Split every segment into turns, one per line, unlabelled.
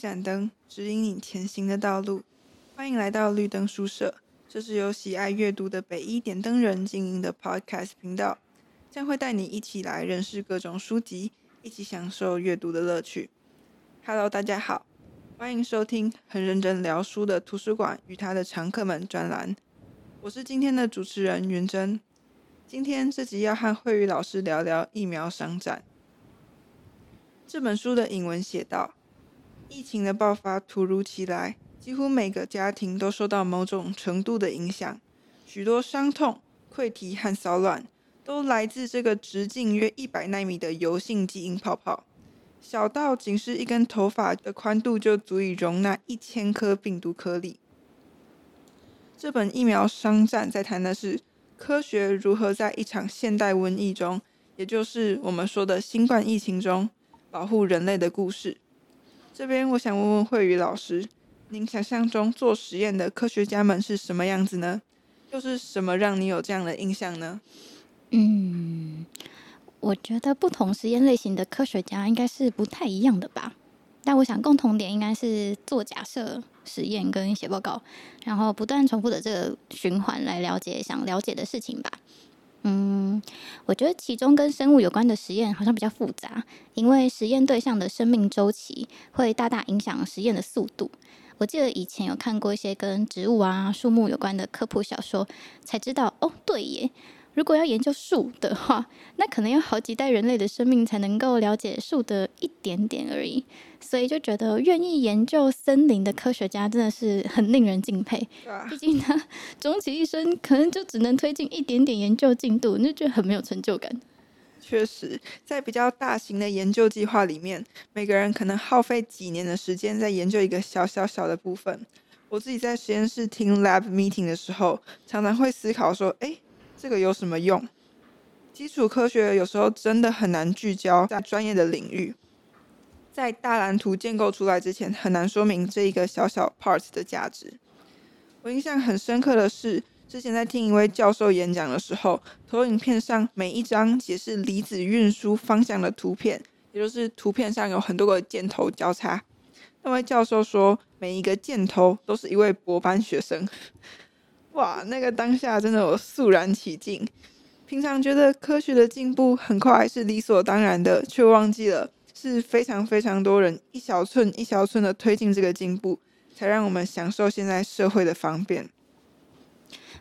盏灯，指引你前行的道路。欢迎来到绿灯书社，这是由喜爱阅读的北一点灯人经营的 Podcast 频道，将会带你一起来认识各种书籍，一起享受阅读的乐趣。Hello，大家好，欢迎收听很认真聊书的图书馆与他的常客们专栏。我是今天的主持人云珍。今天这集要和慧宇老师聊聊疫苗商战。这本书的引文写道：疫情的爆发突如其来，几乎每个家庭都受到某种程度的影响。许多伤痛、溃堤和骚乱都来自这个直径约一百纳米的油性基因泡泡，小到仅是一根头发的宽度就足以容纳一千颗病毒颗粒。这本疫苗商战在谈的是科学如何在一场现代瘟疫中，也就是我们说的新冠疫情中。保护人类的故事。这边我想问问慧宇老师，您想象中做实验的科学家们是什么样子呢？又是什么让你有这样的印象呢？
嗯，我觉得不同实验类型的科学家应该是不太一样的吧。但我想共同点应该是做假设、实验跟写报告，然后不断重复的这个循环来了解想了解的事情吧。嗯，我觉得其中跟生物有关的实验好像比较复杂，因为实验对象的生命周期会大大影响实验的速度。我记得以前有看过一些跟植物啊、树木有关的科普小说，才知道哦，对耶。如果要研究树的话，那可能要好几代人类的生命才能够了解树的一点点而已。所以就觉得愿意研究森林的科学家真的是很令人敬佩。毕竟他终其一生可能就只能推进一点点研究进度，那就很没有成就感。
确实，在比较大型的研究计划里面，每个人可能耗费几年的时间在研究一个小小小的部分。我自己在实验室听 lab meeting 的时候，常常会思考说：哎。这个有什么用？基础科学有时候真的很难聚焦在专业的领域，在大蓝图建构出来之前，很难说明这一个小小 part 的价值。我印象很深刻的是，之前在听一位教授演讲的时候，投影片上每一张解释离子运输方向的图片，也就是图片上有很多个箭头交叉。那位教授说，每一个箭头都是一位博班学生。哇，那个当下真的我肃然起敬。平常觉得科学的进步很快是理所当然的，却忘记了是非常非常多人一小寸一小寸的推进这个进步，才让我们享受现在社会的方便。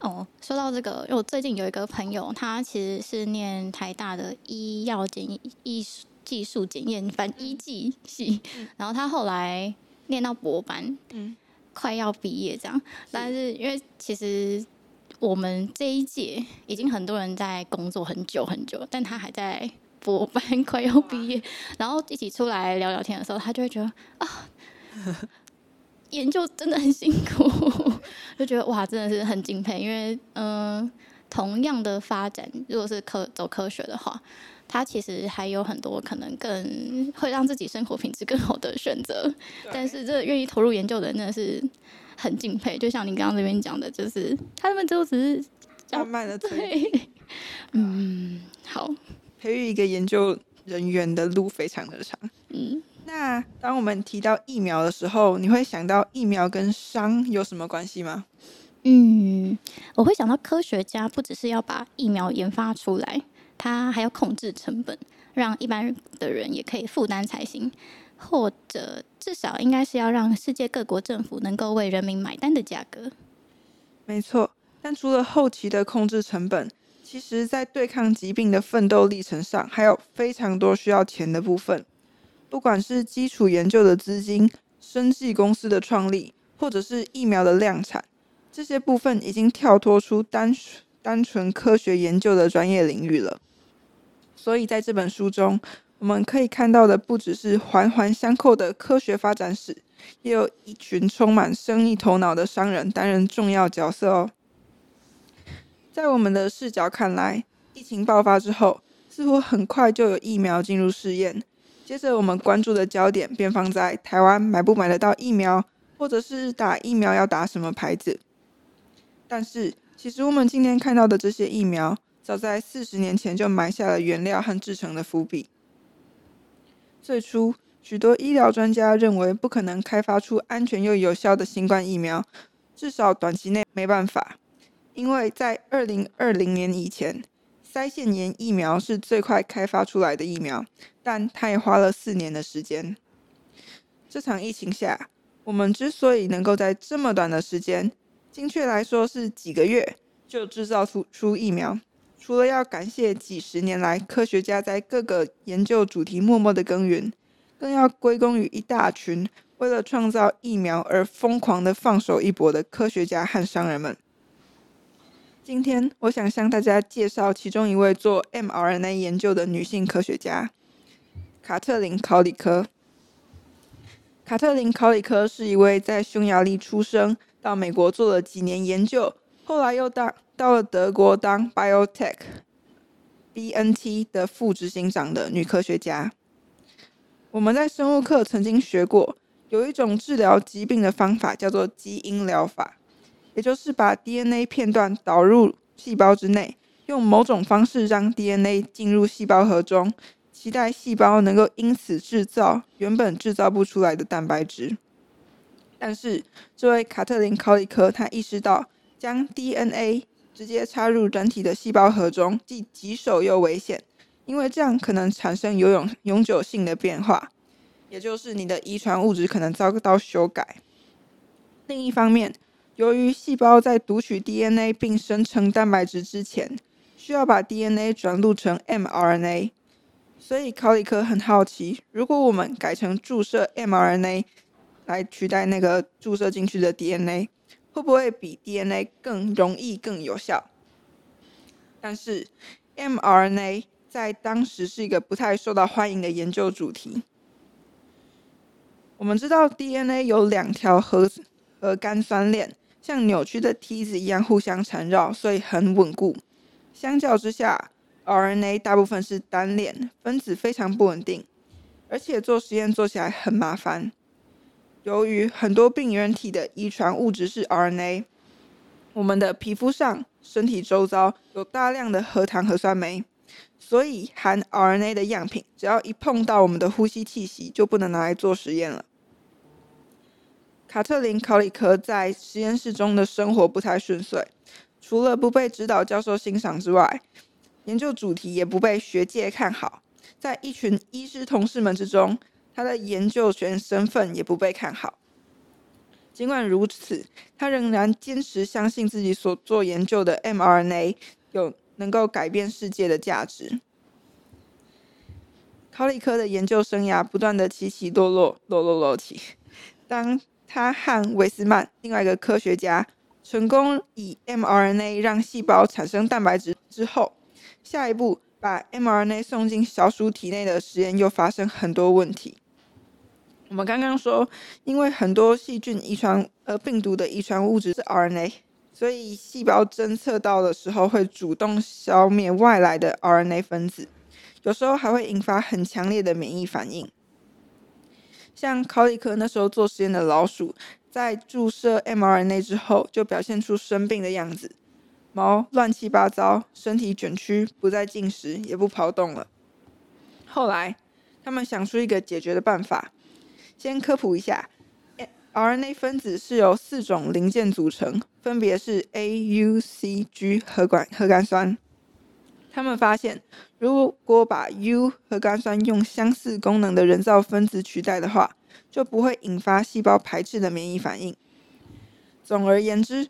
哦，说到这个，因为我最近有一个朋友，他其实是念台大的医药检验、医技术检验，反医技系，嗯，然后他后来念到博班，嗯。快要毕业这样，但是因为其实我们这一届已经很多人在工作很久很久，但他还在博班，快要毕业，然后一起出来聊聊天的时候，他就会觉得啊，研究真的很辛苦，就觉得哇，真的是很敬佩，因为嗯、呃，同样的发展，如果是科走科学的话。他其实还有很多可能更会让自己生活品质更好的选择，但是这愿意投入研究的人真的是很敬佩。就像你刚刚这边讲的，就是他们就只是
慢慢的推。
嗯，好，
培育一个研究人员的路非常的长。嗯，那当我们提到疫苗的时候，你会想到疫苗跟商有什么关系吗？
嗯，我会想到科学家不只是要把疫苗研发出来。他还要控制成本，让一般的人也可以负担才行，或者至少应该是要让世界各国政府能够为人民买单的价格。
没错，但除了后期的控制成本，其实在对抗疾病的奋斗历程上，还有非常多需要钱的部分。不管是基础研究的资金、生技公司的创立，或者是疫苗的量产，这些部分已经跳脱出单纯。单纯科学研究的专业领域了，所以在这本书中，我们可以看到的不只是环环相扣的科学发展史，也有一群充满生意头脑的商人担任重要角色哦。在我们的视角看来，疫情爆发之后，似乎很快就有疫苗进入试验，接着我们关注的焦点便放在台湾买不买得到疫苗，或者是打疫苗要打什么牌子，但是。其实我们今天看到的这些疫苗，早在四十年前就埋下了原料和制成的伏笔。最初许多医疗专家认为不可能开发出安全又有效的新冠疫苗，至少短期内没办法。因为在二零二零年以前，腮腺炎疫苗是最快开发出来的疫苗，但它也花了四年的时间。这场疫情下，我们之所以能够在这么短的时间，精确来说是几个月，就制造出出疫苗，除了要感谢几十年来科学家在各个研究主题默默的耕耘。更要归功于一大群为了创造疫苗而疯狂的放手一搏的科学家和商人们。今天，我想向大家介绍其中一位做 mRNA 研究的女性科学家——卡特琳·考里科。卡特琳·考里科是一位在匈牙利出生，到美国做了几年研究，后来又到到了德国当 biotech B N T 的副执行长的女科学家。我们在生物课曾经学过，有一种治疗疾病的方法叫做基因疗法，也就是把 DNA 片段导入细胞之内，用某种方式让 DNA 进入细胞核中，期待细胞能够因此制造原本制造不出来的蛋白质。但是，这位卡特琳·考里科，她意识到将 DNA 直接插入人体的细胞核中，既棘手又危险。因为这样可能产生有永永久性的变化，也就是你的遗传物质可能遭到修改。另一方面，由于细胞在读取 DNA 并生成蛋白质之前，需要把 DNA 转录成 mRNA，所以考里科很好奇，如果我们改成注射 mRNA 来取代那个注射进去的 DNA，会不会比 DNA 更容易、更有效？但是 mRNA 在当时是一个不太受到欢迎的研究主题。我们知道 DNA 有两条核核苷酸链，像扭曲的梯子一样互相缠绕，所以很稳固。相较之下，RNA 大部分是单链，分子非常不稳定，而且做实验做起来很麻烦。由于很多病原体的遗传物质是 RNA，我们的皮肤上、身体周遭有大量的核糖核酸酶。所以含 RNA 的样品，只要一碰到我们的呼吸气息，就不能拿来做实验了。卡特琳·考里科在实验室中的生活不太顺遂，除了不被指导教授欣赏之外，研究主题也不被学界看好。在一群医师同事们之中，他的研究员身份也不被看好。尽管如此，他仍然坚持相信自己所做研究的 mRNA 有。能够改变世界的价值。考里科的研究生涯不断的起起落落，落落落起。当他和维斯曼另外一个科学家成功以 mRNA 让细胞产生蛋白质之后，下一步把 mRNA 送进小鼠体内的实验又发生很多问题。我们刚刚说，因为很多细菌遗传呃病毒的遗传物质是 RNA。所以，细胞侦测到的时候会主动消灭外来的 RNA 分子，有时候还会引发很强烈的免疫反应。像考里科那时候做实验的老鼠，在注射 mRNA 之后，就表现出生病的样子，毛乱七八糟，身体卷曲，不再进食，也不跑动了。后来，他们想出一个解决的办法，先科普一下。RNA 分子是由四种零件组成，分别是 A、U、C、G 核管核苷酸。他们发现，如果把 U 核苷酸用相似功能的人造分子取代的话，就不会引发细胞排斥的免疫反应。总而言之，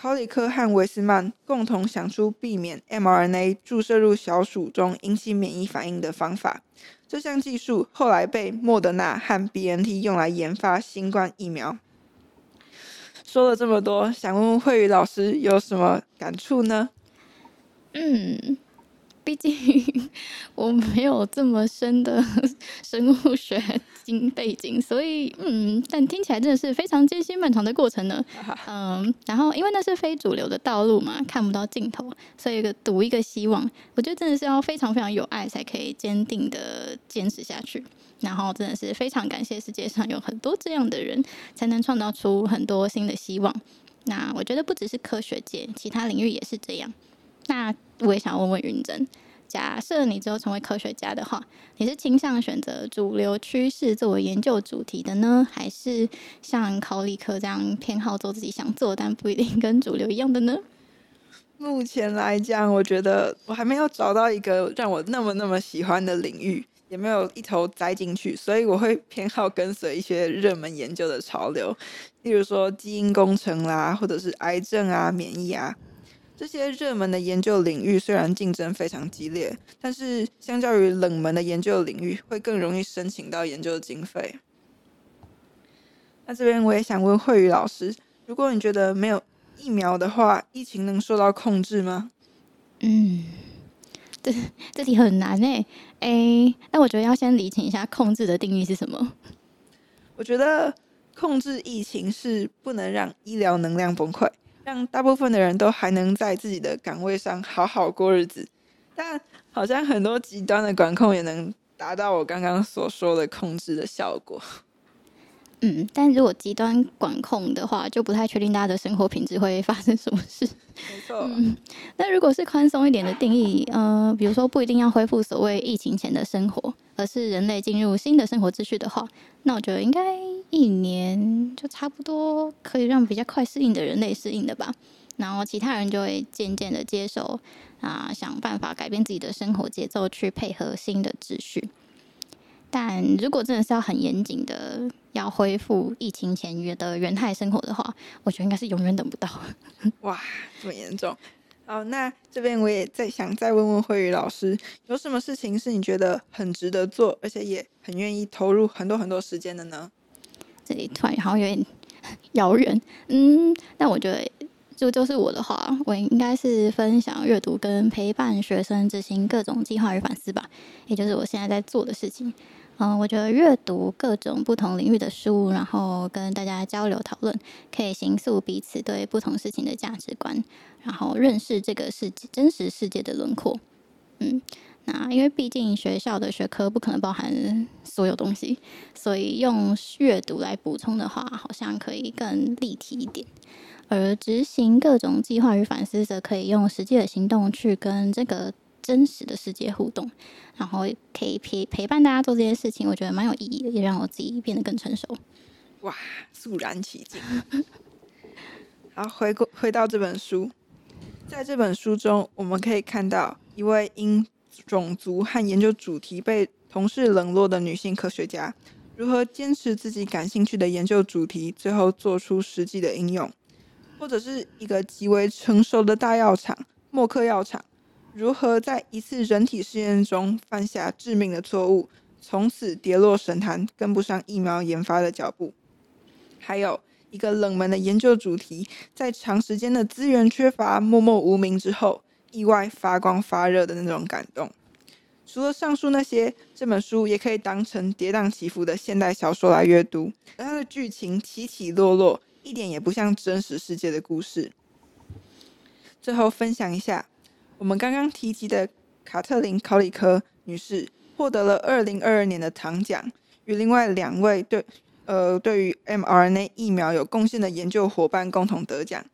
考里克和维斯曼共同想出避免 mRNA 注射入小鼠中引起免疫反应的方法。这项技术后来被莫德纳和 BNT 用来研发新冠疫苗。说了这么多，想问问慧宇老师有什么感触呢？
嗯。毕竟 我没有这么深的 生物学经背景，所以嗯，但听起来真的是非常艰辛漫长的过程呢。嗯，然后因为那是非主流的道路嘛，看不到尽头，所以一个赌一个希望，我觉得真的是要非常非常有爱才可以坚定的坚持下去。然后真的是非常感谢世界上有很多这样的人，才能创造出很多新的希望。那我觉得不只是科学界，其他领域也是这样。那我也想问问云真，假设你之后成为科学家的话，你是倾向选择主流趋势作为研究主题的呢，还是像考理科这样偏好做自己想做但不一定跟主流一样的呢？
目前来讲，我觉得我还没有找到一个让我那么那么喜欢的领域，也没有一头栽进去，所以我会偏好跟随一些热门研究的潮流，例如说基因工程啦，或者是癌症啊、免疫啊这些热门的研究领域，虽然竞争非常激烈，但是相较于冷门的研究领域，会更容易申请到研究经费。那这边我也想问慧宇老师，如果你觉得没有疫苗的话，疫情能受到控制吗？
嗯，这这题很难诶。诶，那我觉得要先理清一下控制的定义是什么。
我觉得控制疫情是不能让医疗能量崩溃，让大部分的人都还能在自己的岗位上好好过日子。但好像很多极端的管控也能达到我刚刚所说的控制的效果。
嗯，但如果极端管控的话，就不太确定大家的生活品质会发生什么事。
没错。
嗯，那如果是宽松一点的定义，呃，比如说不一定要恢复所谓疫情前的生活，而是人类进入新的生活秩序的话，那我觉得应该一年就差不多可以让比较快适应的人类适应的吧。然后其他人就会渐渐的接受啊，想办法改变自己的生活节奏，去配合新的秩序。但如果真的是要很严谨的要恢复疫情前约的原态生活的话，我觉得应该是永远等不到。
哇，这么严重！好，那这边我也在想再问问慧宇老师，有什么事情是你觉得很值得做，而且也很愿意投入很多很多时间的呢？
这里突然好像有点 遥远。嗯，但我觉得就就是我的话，我应该是分享阅读跟陪伴学生执行各种计划与反思吧，也就是我现在在做的事情。嗯，我觉得阅读各种不同领域的书，然后跟大家交流讨论，可以形塑彼此对不同事情的价值观，然后认识这个世界真实世界的轮廓。嗯，那因为毕竟学校的学科不可能包含所有东西，所以用阅读来补充的话，好像可以更立体一点。而执行各种计划与反思，则可以用实际的行动去跟这个。真实的世界互动，然后可以陪陪伴大家做这些事情，我觉得蛮有意义的，也让我自己变得更成熟。
哇，肃然起敬。好，回过回到这本书，在这本书中，我们可以看到一位因种族和研究主题被同事冷落的女性科学家，如何坚持自己感兴趣的研究主题，最后做出实际的应用，或者是一个极为成熟的大药厂——默克药厂。如何在一次人体试验中犯下致命的错误，从此跌落神坛，跟不上疫苗研发的脚步？还有一个冷门的研究主题，在长时间的资源缺乏、默默无名之后，意外发光发热的那种感动。除了上述那些，这本书也可以当成跌宕起伏的现代小说来阅读，而它的剧情起起落落，一点也不像真实世界的故事。最后分享一下。我们刚刚提及的卡特琳·考里科女士获得了二零二二年的唐奖，与另外两位对呃对于 mRNA 疫苗有贡献的研究伙伴共同得奖。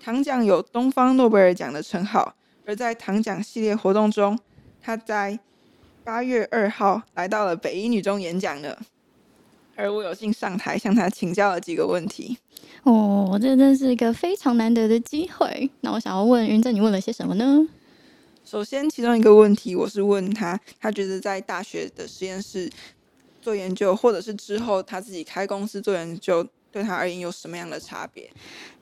唐奖有东方诺贝尔奖的称号，而在唐奖系列活动中，她在八月二号来到了北一女中演讲了，而我有幸上台向他请教了几个问题。
哦，这真是一个非常难得的机会。那我想要问云正，你问了些什么呢？
首先，其中一个问题，我是问他，他觉得在大学的实验室做研究，或者是之后他自己开公司做研究，对他而言有什么样的差别？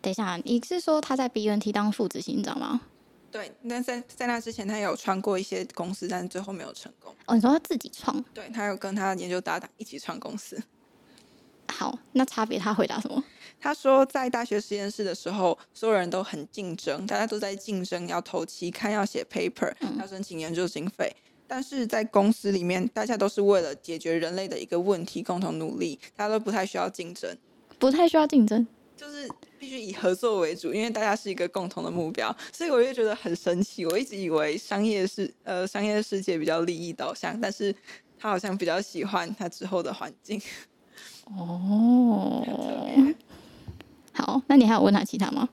等一下，你是说他在 BNT 当副执行长吗？
对，但在在那之前，他有创过一些公司，但是最后没有成功。
哦，你说他自己创？
对，他有跟他的研究搭档一起创公司。
好，那差别他回答什么？
他说，在大学实验室的时候，所有人都很竞争，大家都在竞争，要投期刊，要写 paper，要申请研究经费。嗯。但是在公司里面，大家都是为了解决人类的一个问题共同努力，大家都不太需要竞争，
不太需要竞争，
就是必须以合作为主，因为大家是一个共同的目标。所以我就觉得很神奇，我一直以为商业世呃商业世界比较利益导向，但是他好像比较喜欢他之后的环境。
哦，好，那你还有问他其他吗？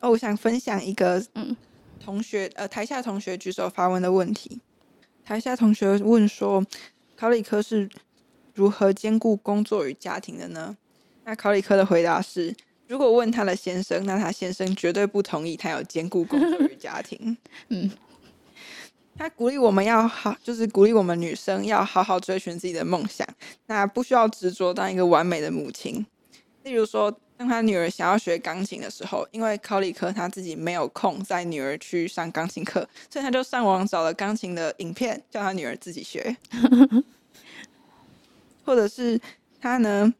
哦，我想分享一个嗯，同学呃台下同学举手发问的问题。台下同学问说，考理科是如何兼顾工作与家庭的呢？那考理科的回答是：如果问他的先生，那他先生绝对不同意他有兼顾工作与家庭。嗯，他鼓励我们要好，就是鼓励我们女生要好好追寻自己的梦想，那不需要执着当一个完美的母亲。例如说，当他女儿想要学钢琴的时候，因为考理科他自己没有空带女儿去上钢琴课，所以他就上网找了钢琴的影片，叫他女儿自己学。或者是他呢，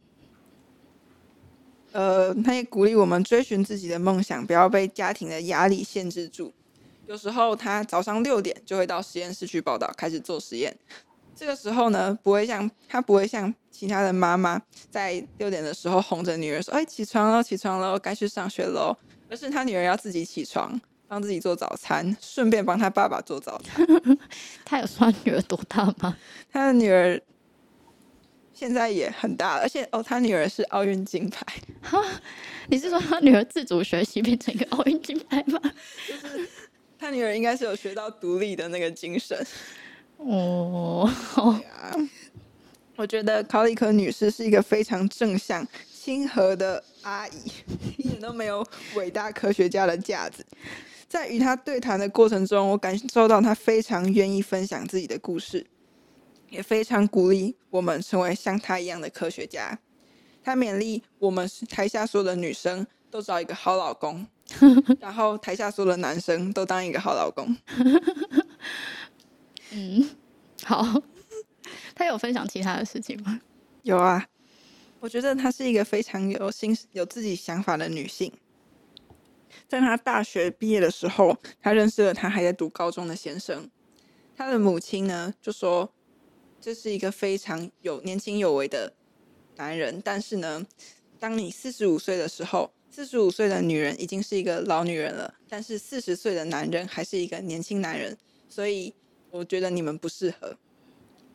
呃，他也鼓励我们追寻自己的梦想，不要被家庭的压力限制住。有时候他早上六点就会到实验室去报道，开始做实验。这个时候呢，不会像他不会像其他的妈妈在六点的时候哄着女儿说：“哎，起床了，起床了，该去上学喽。”而是他女儿要自己起床，帮自己做早餐，顺便帮他爸爸做早餐。
他有说他女儿多大吗？
他的女儿现在也很大了，而且哦，他女儿是奥运金牌。
哈，你是说他女儿自主学习变成一个奥运金牌吗？
就是他女儿应该是有学到独立的那个精神。
哦，
对啊，我觉得考里科女士是一个非常正向、亲和的阿姨，一点都没有伟大科学家的架子。在与她对谈的过程中，我感受到她非常愿意分享自己的故事，也非常鼓励我们成为像她一样的科学家。她勉励我们台下所有的女生都找一个好老公，然后台下所有的男生都当一个好老公。
嗯，好。他有分享其他的事情吗？
有啊，我觉得她是一个非常有心、有自己想法的女性。在她大学毕业的时候，她认识了她还在读高中的先生。她的母亲呢，就说这是一个非常有年轻有为的男人。但是呢，当你四十五岁的时候，四十五岁的女人已经是一个老女人了，但是四十岁的男人还是一个年轻男人，所以。我觉得你们不适合。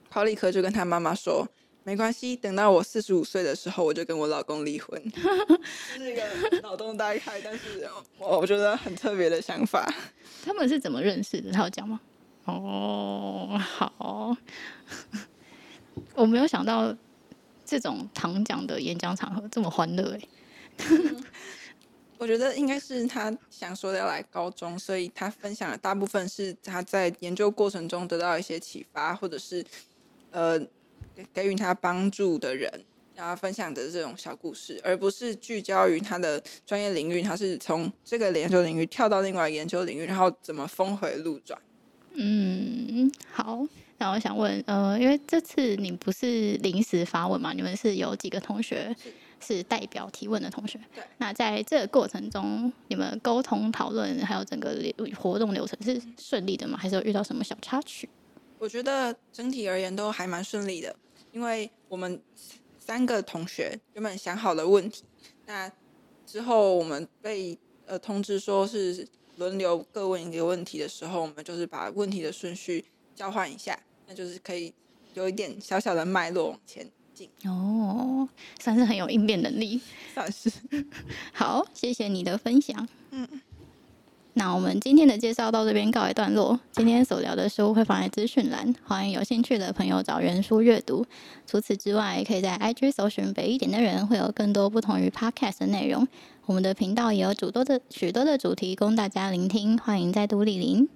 考里科就跟他妈妈说：“没关系，等到我四十五岁的时候，我就跟我老公离婚。”是一个脑洞大开，但是我我觉得很特别的想法。
他们是怎么认识的？他有讲吗？哦，好。我没有想到这种糖讲的演讲场合这么欢乐哎。
我觉得应该是他想说要来高中，所以他分享的大部分是他在研究过程中得到一些启发，或者是呃给予他帮助的人，然后分享的这种小故事，而不是聚焦于他的专业领域。他是从这个研究领域跳到另外研究领域，然后怎么峰回路转。
嗯，好。那我想问，呃，因为这次你不是临时发问嘛？你们是有几个同学？是代表提问的同学。对。那在这个过程中，你们沟通讨论还有整个活动流程是顺利的吗？还是有遇到什么小插曲？
我觉得整体而言都还蛮顺利的，因为我们三个同学原本想好了问题，那之后我们被呃通知说是轮流各问一个问题的时候，我们就是把问题的顺序交换一下，那就是可以有一点小小的脉络往前。
哦，算是很有应变能力，
算是。
好，谢谢你的分享。嗯，那我们今天的介绍到这边告一段落。今天所聊的书会放在资讯栏，欢迎有兴趣的朋友找原书阅读。除此之外，可以在 IG 搜寻北一点的人，会有更多不同于 Podcast 的内容。我们的频道也有许多的许多的主题供大家聆听，欢迎再度莅临。